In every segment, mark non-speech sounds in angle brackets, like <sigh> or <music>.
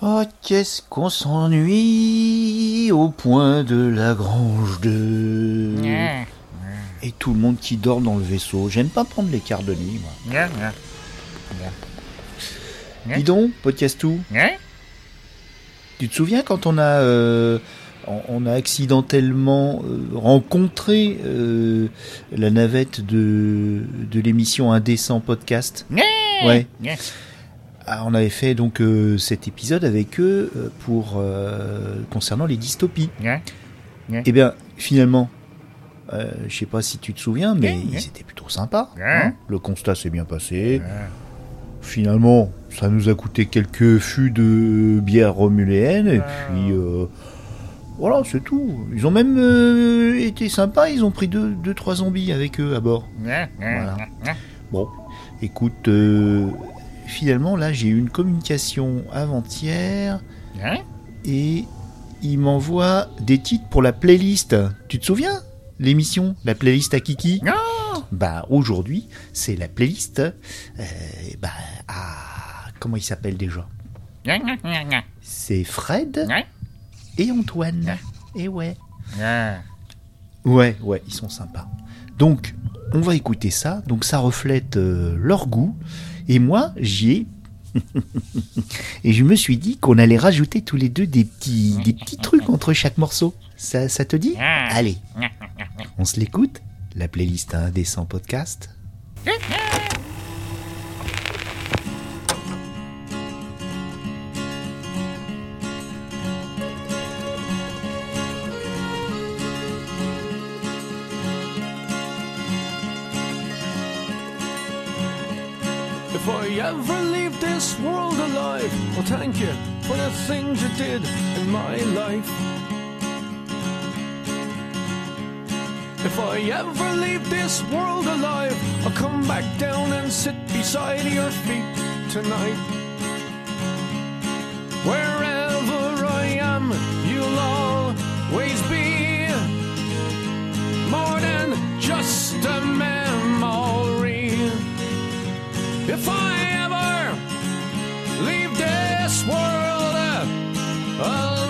Oh, qu'est-ce qu'on s'ennuie au point de la grange de... Et tout le monde qui dort dans le vaisseau. J'aime pas prendre les quarts de nuit, moi. Dis donc, podcast tout. Tu te souviens quand on a, euh, on- a accidentellement euh, rencontré euh, la navette de, de l'émission Indécent Podcast? Ouais. Ah, on avait fait donc euh, cet épisode avec eux euh, pour euh, concernant les dystopies. Eh bien, finalement, euh, je sais pas si tu te souviens, mais Ouais, ils ouais. étaient plutôt sympas. Ouais. hein. Le constat s'est bien passé. Finalement, ça nous a coûté quelques fûts de bière romuléenne et puis voilà, c'est tout. Ils ont même euh, été sympas. Ils ont pris deux, deux, trois zombies avec eux à bord. Voilà. Bon, écoute, euh, finalement, là, j'ai eu une communication avant-hier et il m'envoie des titres pour la playlist. Tu te souviens L'émission, la playlist à Kiki? Bah, aujourd'hui, c'est la playlist. euh, bah, à. Comment il s'appelle déjà? C'est Fred et Antoine. Et ouais. Ouais, ouais, ils sont sympas. Donc, on va écouter ça. Donc, ça reflète euh, leur goût. Et moi, j'y ai. <laughs> Et je me suis dit qu'on allait rajouter tous les deux des petits, des trucs entre chaque morceau. Ça, ça te dit? Allez, on se l'écoute La playlist Indécent Podcast If I ever leave this world alive, well, thank you for the things you did in my life. If I ever leave this world alive, I'll come back down and sit beside your feet tonight. Wherever I am, you'll always be more than just a memory. If I ever leave this world uh, alive,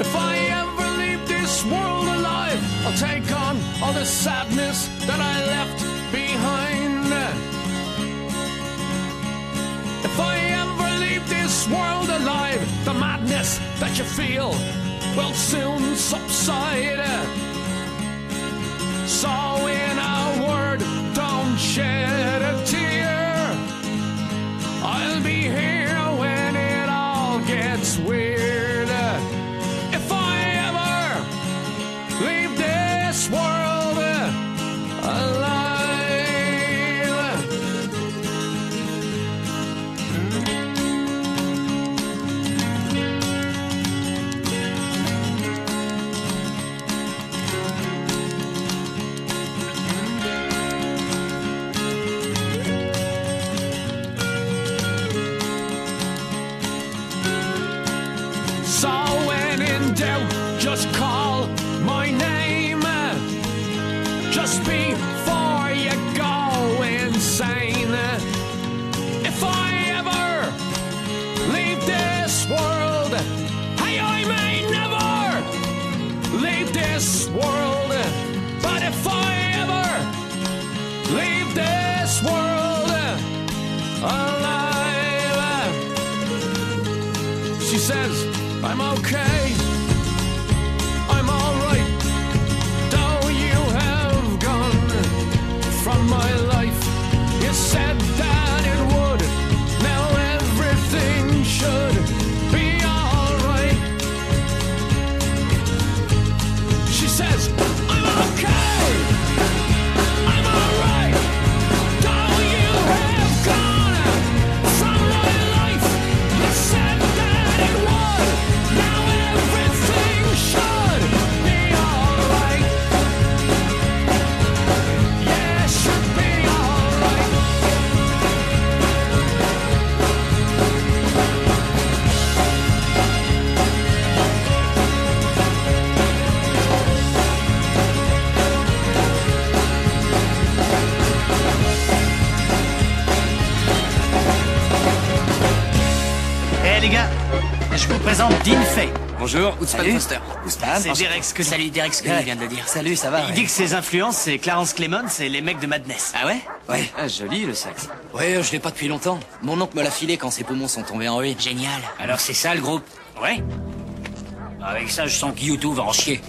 if I ever leave this world alive, I'll take on all the sadness that I that you feel will soon subside. So, Bonjour, Ousmane Salut. Foster. Ousmane, c'est Derek Scully. Salut, Derek Scully Ouais. vient de le dire. Salut, ça va Il ouais. dit que ses influences, c'est Clarence Clemons et les mecs de Madness. Ah ouais Ouais. Ah, joli le sax. Ouais, je l'ai pas depuis longtemps. Mon oncle me l'a filé quand ses poumons sont tombés en ruine. Génial. Alors c'est ça le groupe? Ouais. Avec ça, je sens que YouTube va en chier.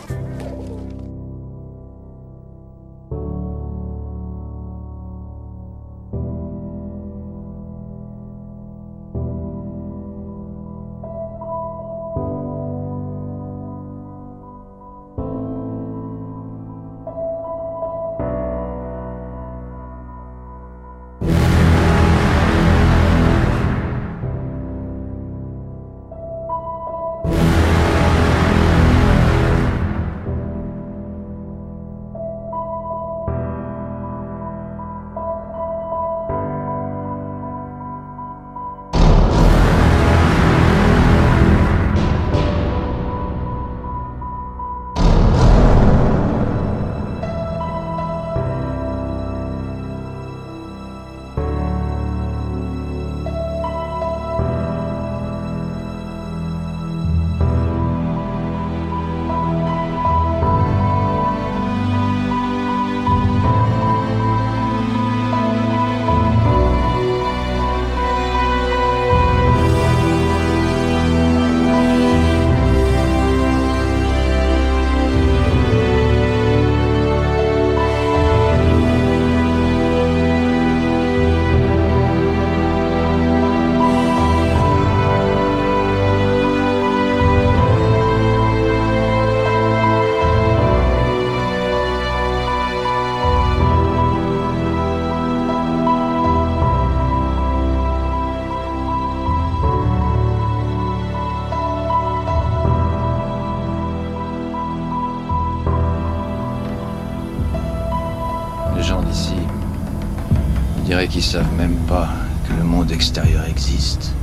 Pas que le monde extérieur existe.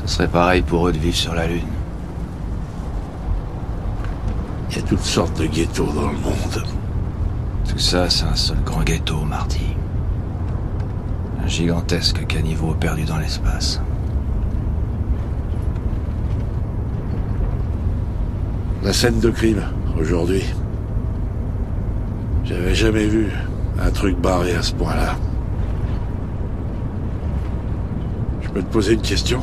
Ce serait pareil pour eux de vivre sur la Lune. Il y a toutes sortes de ghettos dans le monde. Tout ça, c'est un seul grand ghetto, Marty. Un gigantesque caniveau perdu dans l'espace. La scène de crime, aujourd'hui. J'avais jamais vu un truc barré à ce point-là. Je peux te poser une question?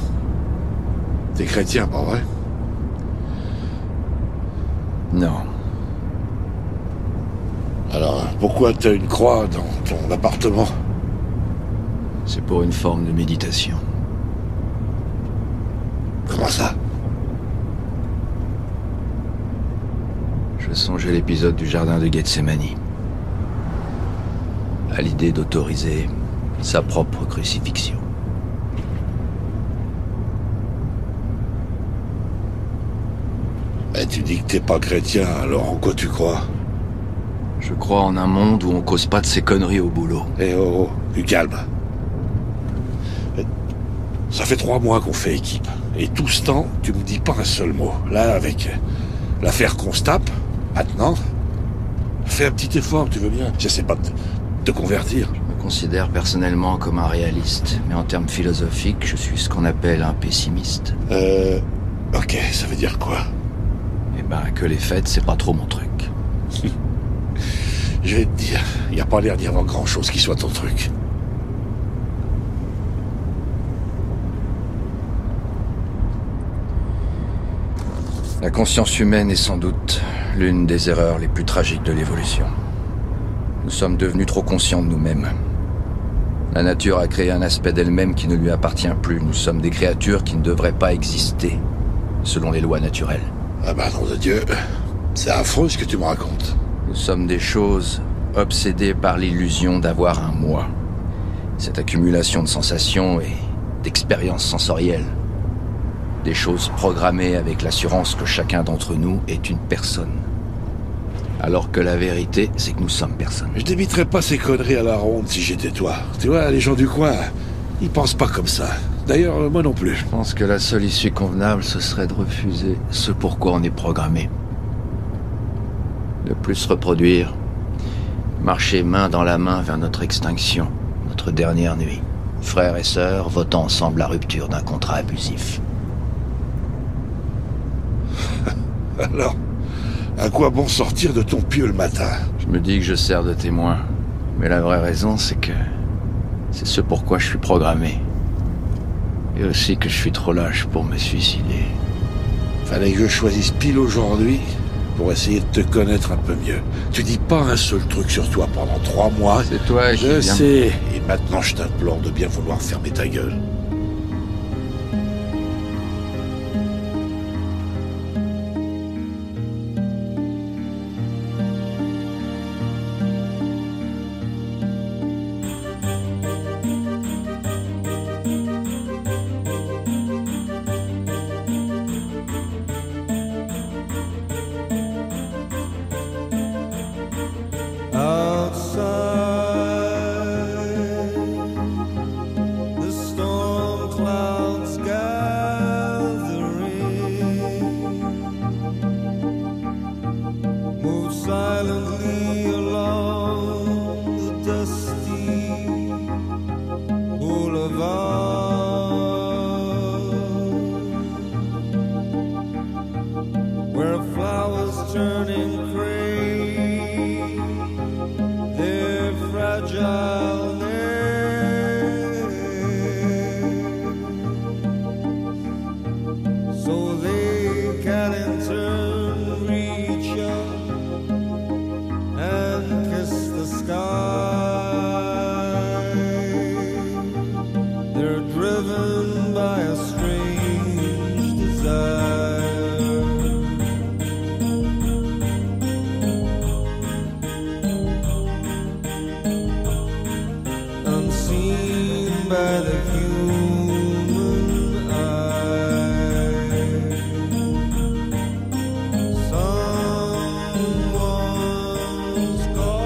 T'es chrétien, pas vrai? Non. Alors, pourquoi t'as une croix dans ton appartement? C'est pour une forme de méditation. Comment ça? Je songeais l'épisode du jardin de Gethsemane. À l'idée d'autoriser sa propre crucifixion. Eh, Tu dis que t'es pas chrétien, alors en quoi tu crois Je crois en un monde où on cause pas de ces conneries au boulot. Eh oh, oh, du calme. Ça fait trois mois qu'on fait équipe. Et tout ce temps, tu me dis pas un seul mot. Là, avec l'affaire qu'on se tape, maintenant, fais un petit effort, tu veux bien. J'essaie pas de te convertir. Je me considère personnellement comme un réaliste, mais en termes philosophiques, je suis ce qu'on appelle un pessimiste. Euh... Ok, ça veut dire quoi? Ben, que les fêtes, c'est pas trop mon truc. <laughs> Je vais te dire, il n'y a pas l'air d'y avoir grand-chose qui soit ton truc. La conscience humaine est sans doute l'une des erreurs les plus tragiques de l'évolution. Nous sommes devenus trop conscients de nous-mêmes. La nature a créé un aspect d'elle-même qui ne lui appartient plus. Nous sommes des créatures qui ne devraient pas exister, selon les lois naturelles. Ah bah nom de Dieu, c'est affreux ce que tu me racontes. Nous sommes des choses obsédées par l'illusion d'avoir un moi. Cette accumulation de sensations et d'expériences sensorielles. Des choses programmées avec l'assurance que chacun d'entre nous est une personne. Alors que la vérité, c'est que nous sommes personne. Je n'éviterais pas ces conneries à la ronde si j'étais toi. Tu vois, les gens du coin, ils pensent pas comme ça. D'ailleurs, euh, moi non plus. Je pense que la seule issue convenable, ce serait de refuser ce pourquoi on est programmé. De plus reproduire. Marcher main dans la main vers notre extinction, notre dernière nuit. Frères et sœurs votant ensemble la rupture d'un contrat abusif. <laughs> Alors, à quoi bon sortir de ton pieu le matin? Je me dis que je sers de témoin. Mais la vraie raison, c'est que c'est ce pourquoi je suis programmé. Et aussi que je suis trop lâche pour me suicider. Fallait que je choisisse pile aujourd'hui pour essayer de te connaître un peu mieux. Tu dis pas un seul truc sur toi pendant trois mois. C'est toi qui Je viens- sais. Et maintenant, je t'implore de bien vouloir fermer ta gueule. Who's?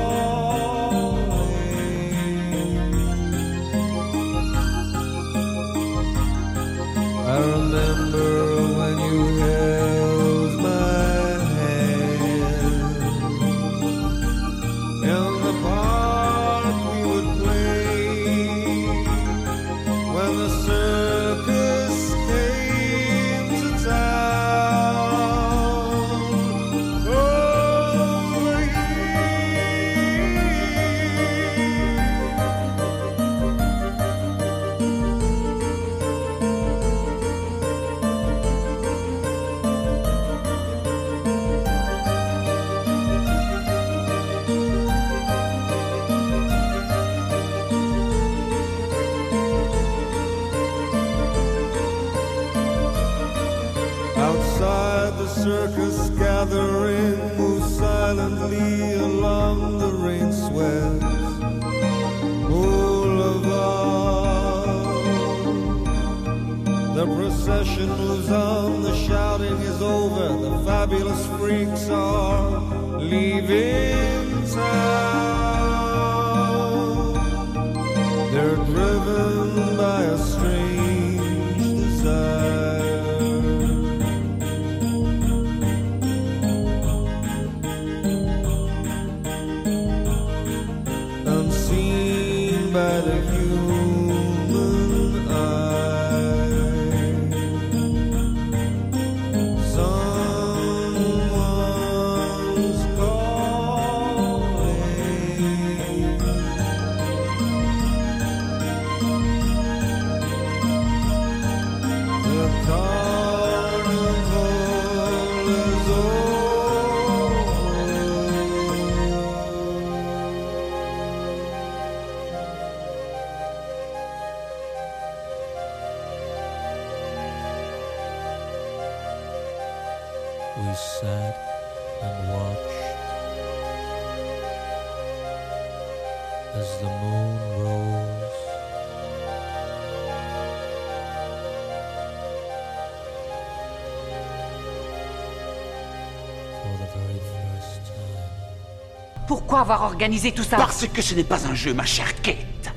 Pourquoi avoir organisé tout ça Parce que ce n'est pas un jeu, ma chère Kate.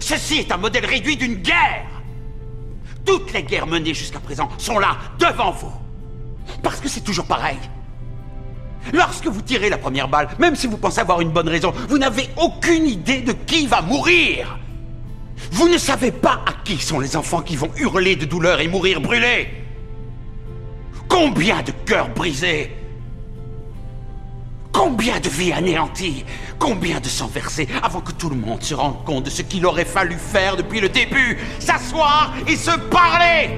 Ceci est un modèle réduit d'une guerre. Toutes les guerres menées jusqu'à présent sont là, devant vous. Parce que c'est toujours pareil. Lorsque vous tirez la première balle, même si vous pensez avoir une bonne raison, vous n'avez aucune idée de qui va mourir. Vous ne savez pas à qui sont les enfants qui vont hurler de douleur et mourir brûlés. Combien de cœurs brisés Combien de vies anéanties Combien de sang versé avant que tout le monde se rende compte de ce qu'il aurait fallu faire depuis le début S'asseoir et se parler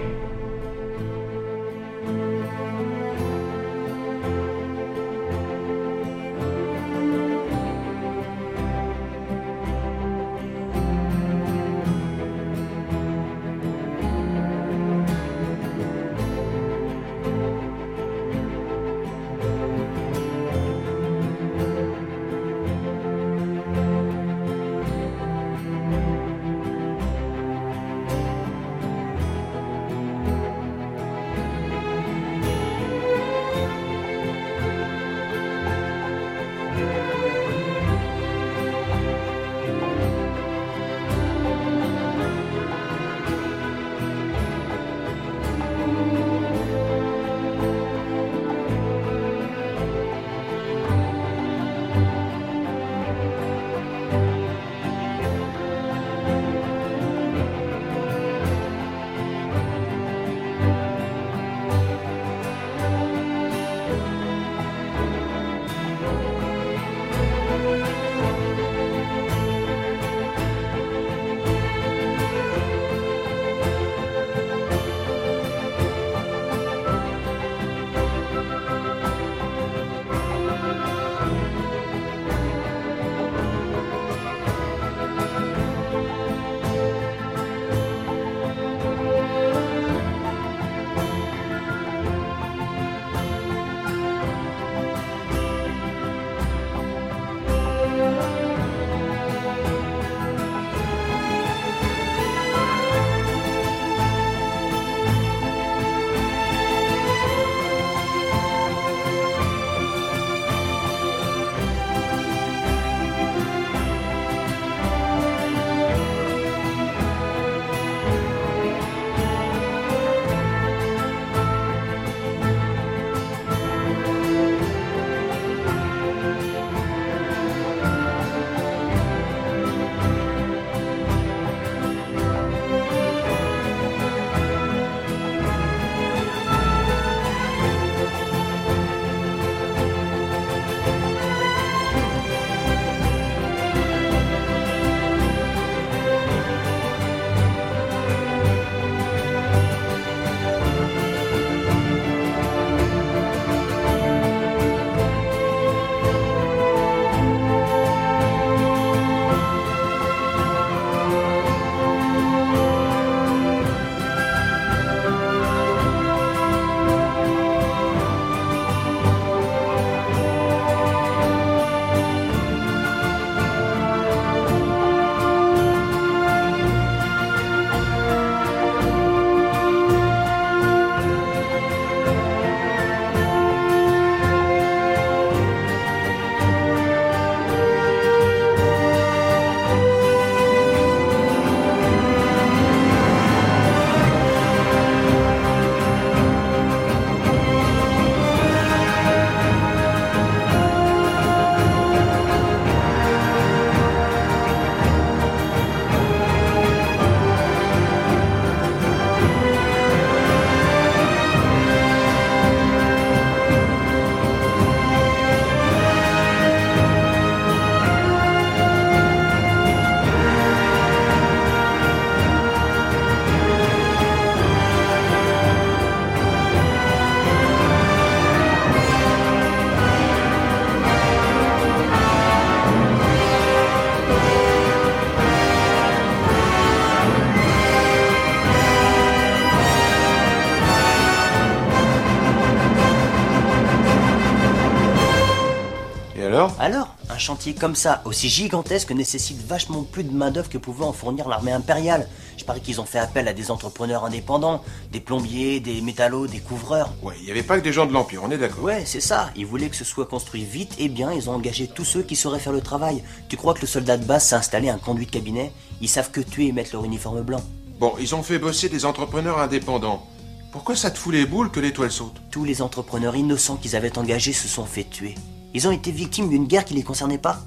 chantier comme ça, aussi gigantesque, nécessite vachement plus de main-d'œuvre que pouvait en fournir l'armée impériale. Je parie qu'ils ont fait appel à des entrepreneurs indépendants, des plombiers, des métallos, des couvreurs. Ouais, il n'y avait pas que des gens de l'Empire, on est d'accord. Ouais, c'est ça. Ils voulaient que ce soit construit vite et bien. Ils ont engagé tous ceux qui sauraient faire le travail. Tu crois que le soldat de base s'est installé un conduit de cabinet? Ils savent que tuer et mettre leur uniforme blanc. Bon, ils ont fait bosser des entrepreneurs indépendants. Pourquoi ça te fout les boules que l'étoile saute? Tous les entrepreneurs innocents qu'ils avaient engagés se sont fait tuer. Ils ont été victimes d'une guerre qui les concernait pas.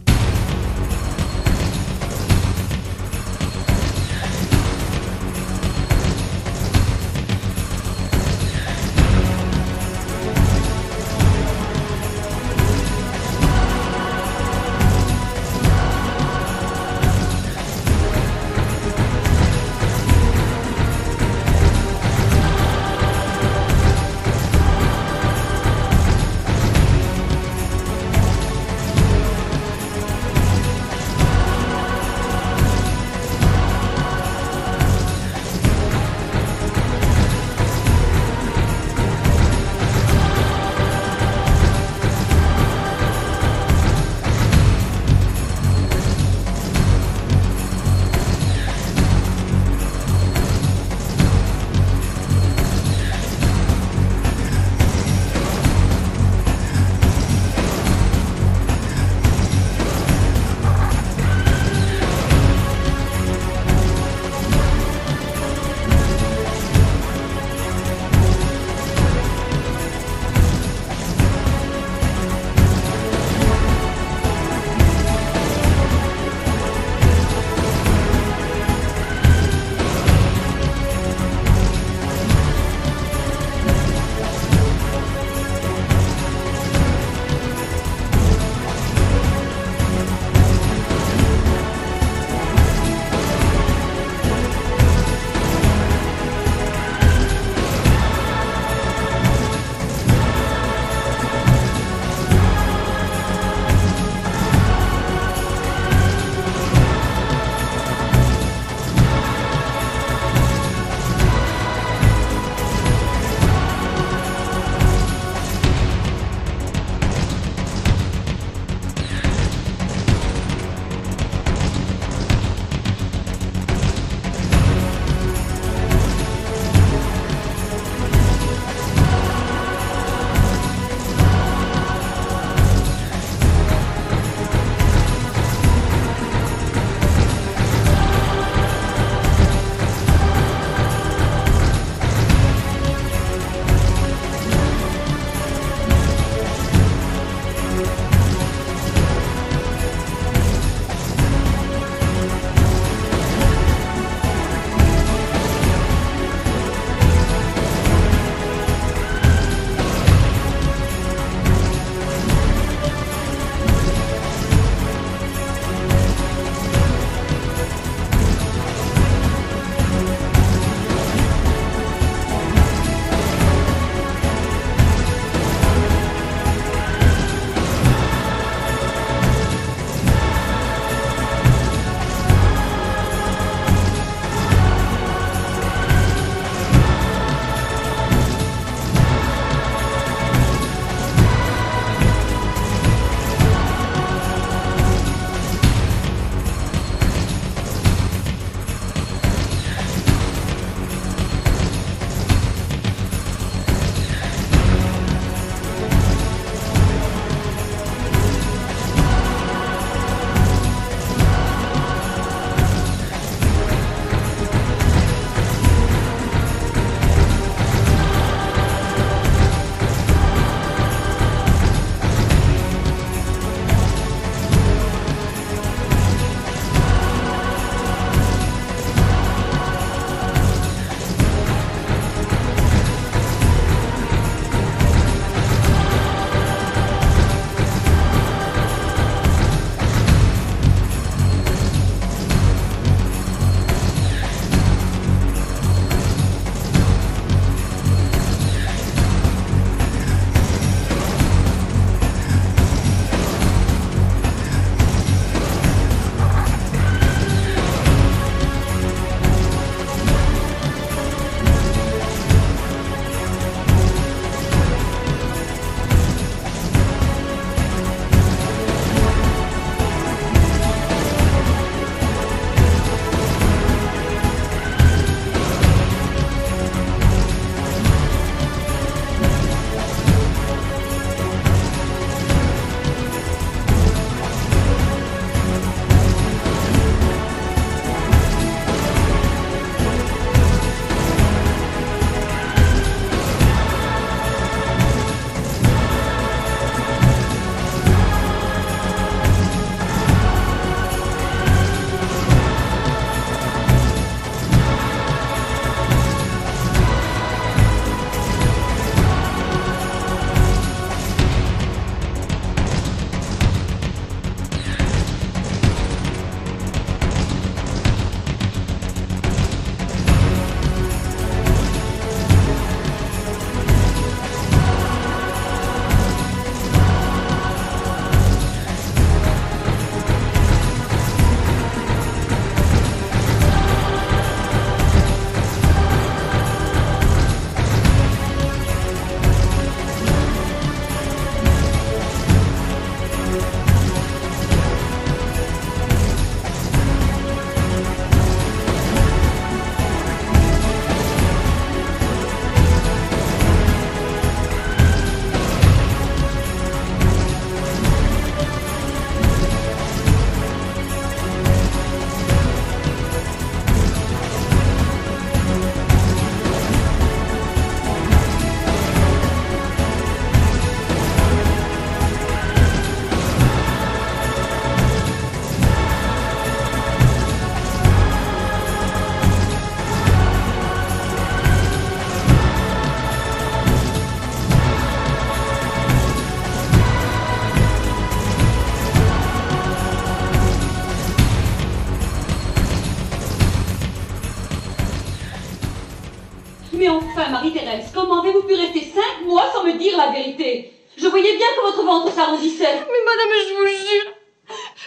la vérité. Je voyais bien que votre ventre s'arrondissait. Mais madame, je vous jure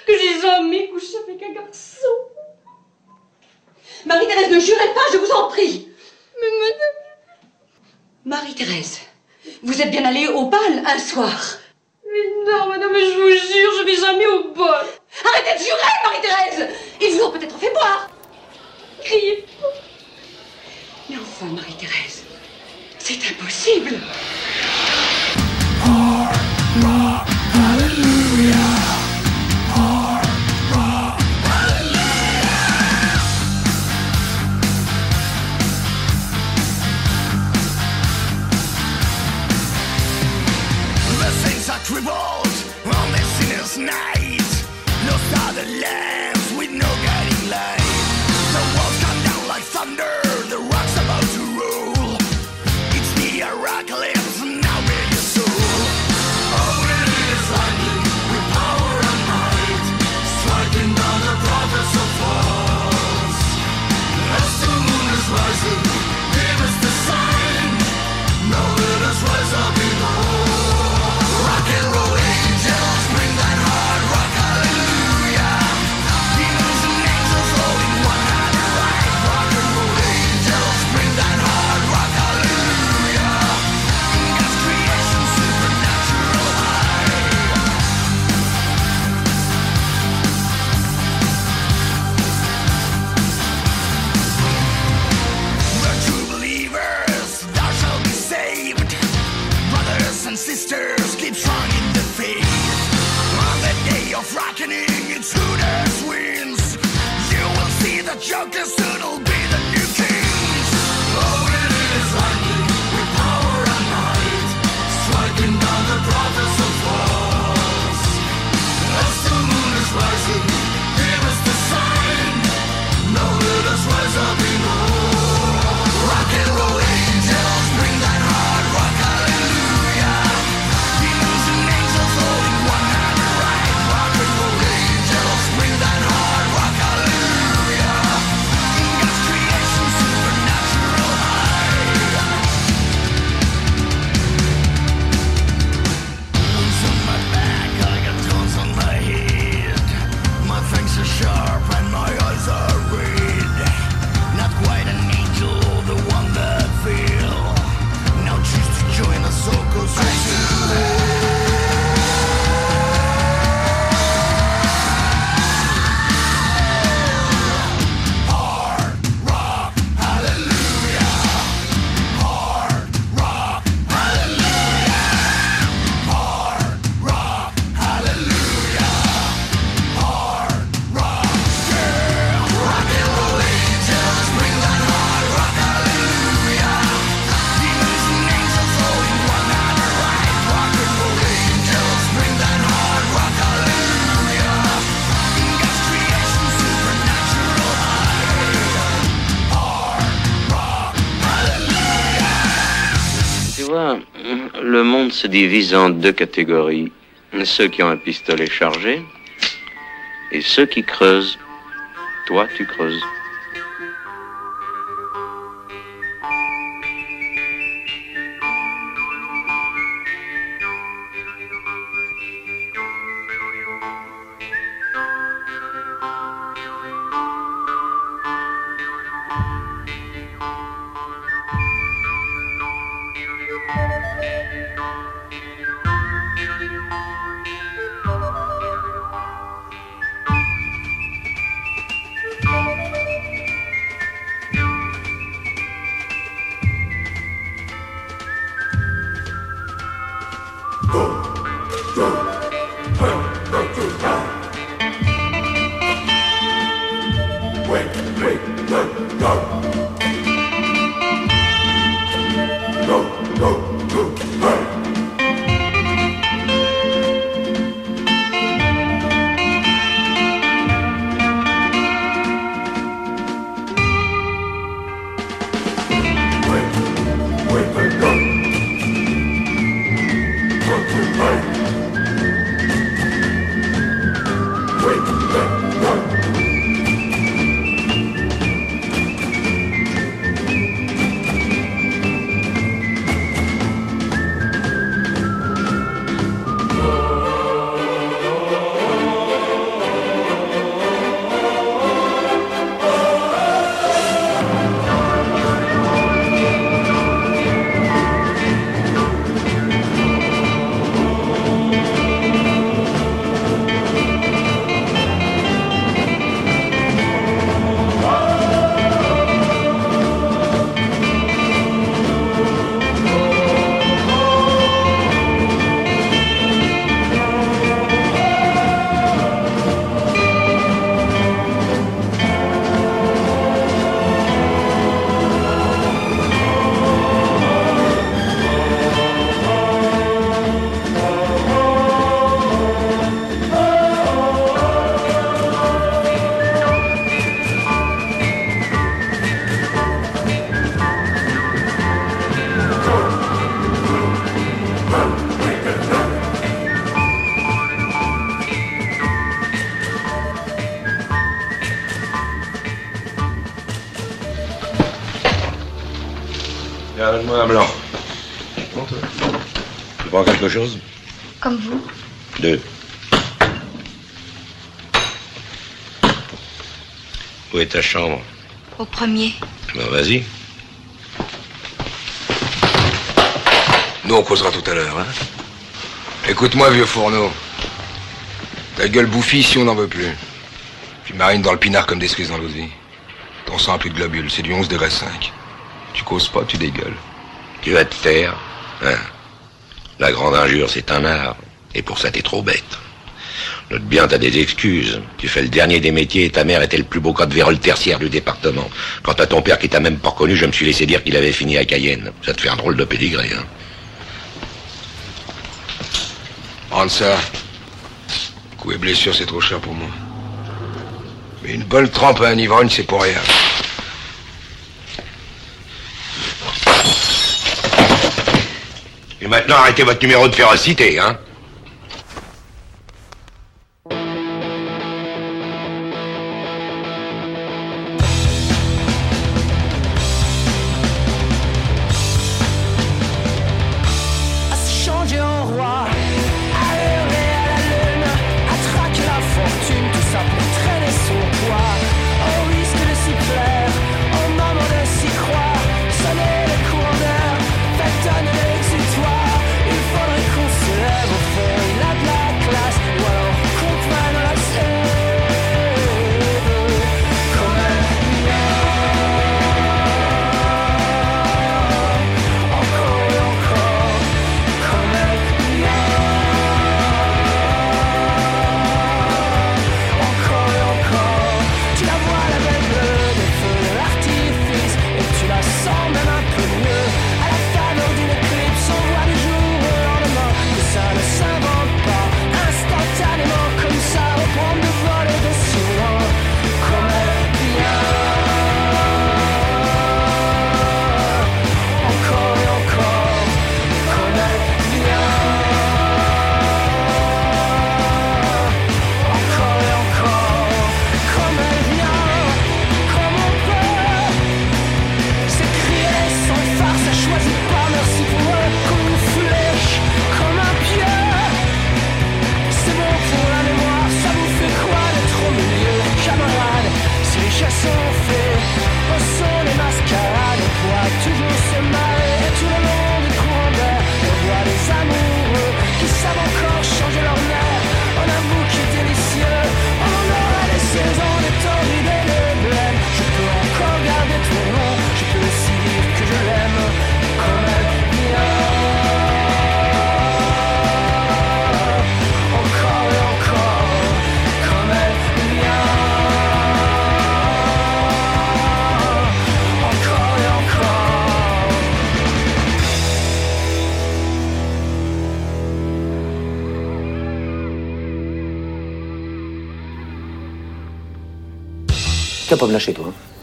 que j'ai jamais couché avec un garçon. Marie-Thérèse, ne jurez pas, je vous en prie. Mais madame... Marie-Thérèse, vous êtes bien allée au bal un soir. Mais non, madame, je vous jure, je vais jamais au bal. Arrêtez de jurer, Marie-Thérèse Ils vous ont peut-être fait boire. Criez. Mais enfin, Marie-Thérèse, c'est impossible. le monde se divise en deux catégories. Ceux qui ont un pistolet chargé et ceux qui creusent. Toi, tu creuses. Chambre Au premier. Ben, vas-y. Nous, on causera tout à l'heure, hein Écoute-moi, vieux fourneau. Ta gueule bouffie si on n'en veut plus. Tu marines dans le pinard comme des cerises dans l'eau de vie. Ton sang a plus de globules, c'est du 11 degré 5. Tu causes pas, tu dégueules. Tu vas te taire. Hein La grande injure, c'est un art. Et pour ça, t'es trop bête. Note bien, t'as des excuses. Tu fais le dernier des métiers et ta mère était le plus beau cas de vérole tertiaire du département. Quant à ton père qui t'a même pas reconnu, je me suis laissé dire qu'il avait fini à Cayenne. Ça te fait un drôle de pédigré, hein. Ça. Coup et blessure, c'est trop cher pour moi. Mais une bonne trempe à un ivrogne, c'est pour rien. Et maintenant, arrêtez votre numéro de férocité, hein.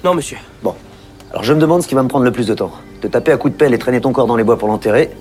Non, monsieur. Bon. Alors je me demande ce qui va me prendre le plus de temps. Te taper à coups de pelle et traîner ton corps dans les bois pour l'enterrer,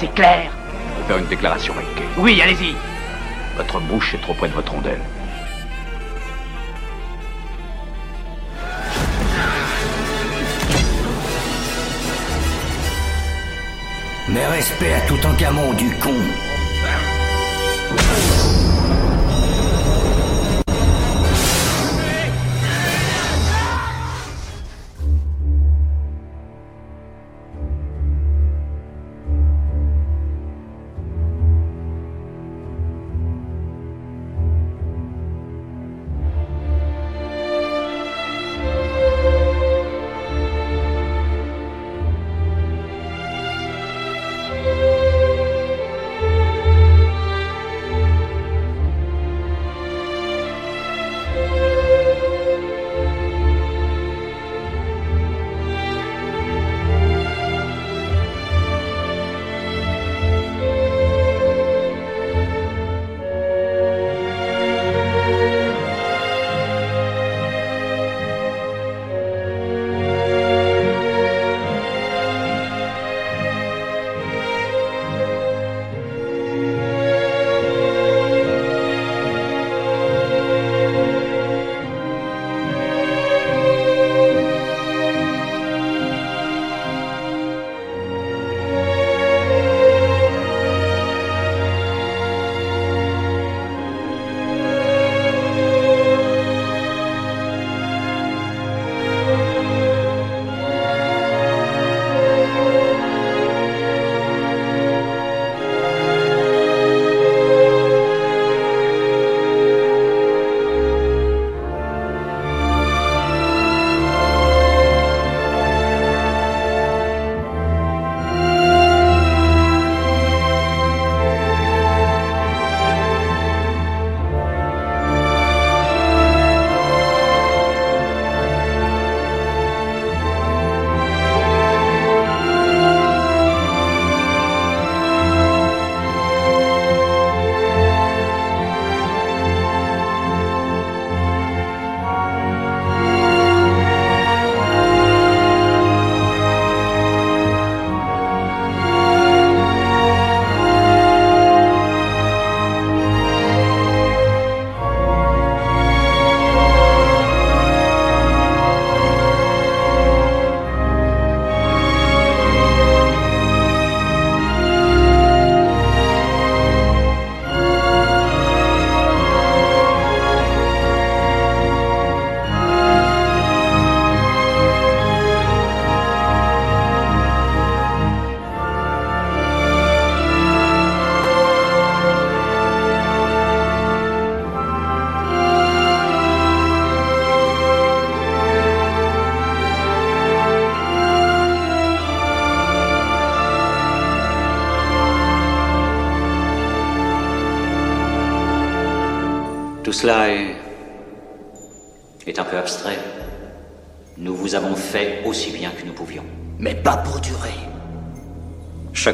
c'est clair Je vais faire une déclaration, Riquet. Oui, allez-y. Votre bouche est trop près de votre rondelle. Mes respects à tout en du con.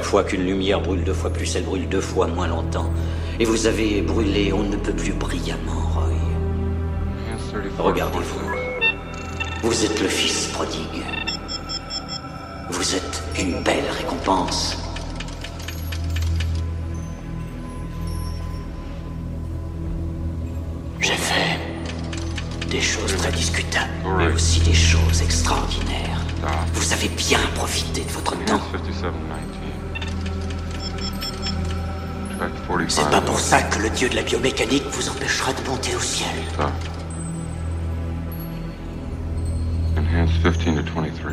Fois qu'une lumière brûle deux fois plus, elle brûle deux fois moins longtemps. Et vous avez brûlé on ne peut plus brillamment, Roy. Regardez-vous. Vous êtes le fils prodigue. Vous êtes une belle récompense. J'ai fait des choses très discutables, mais aussi des choses extraordinaires. Vous avez bien profité de votre temps. C'est pas pour ça que le dieu de la biomécanique vous empêchera de monter au ciel. Enhanced 15 to 23.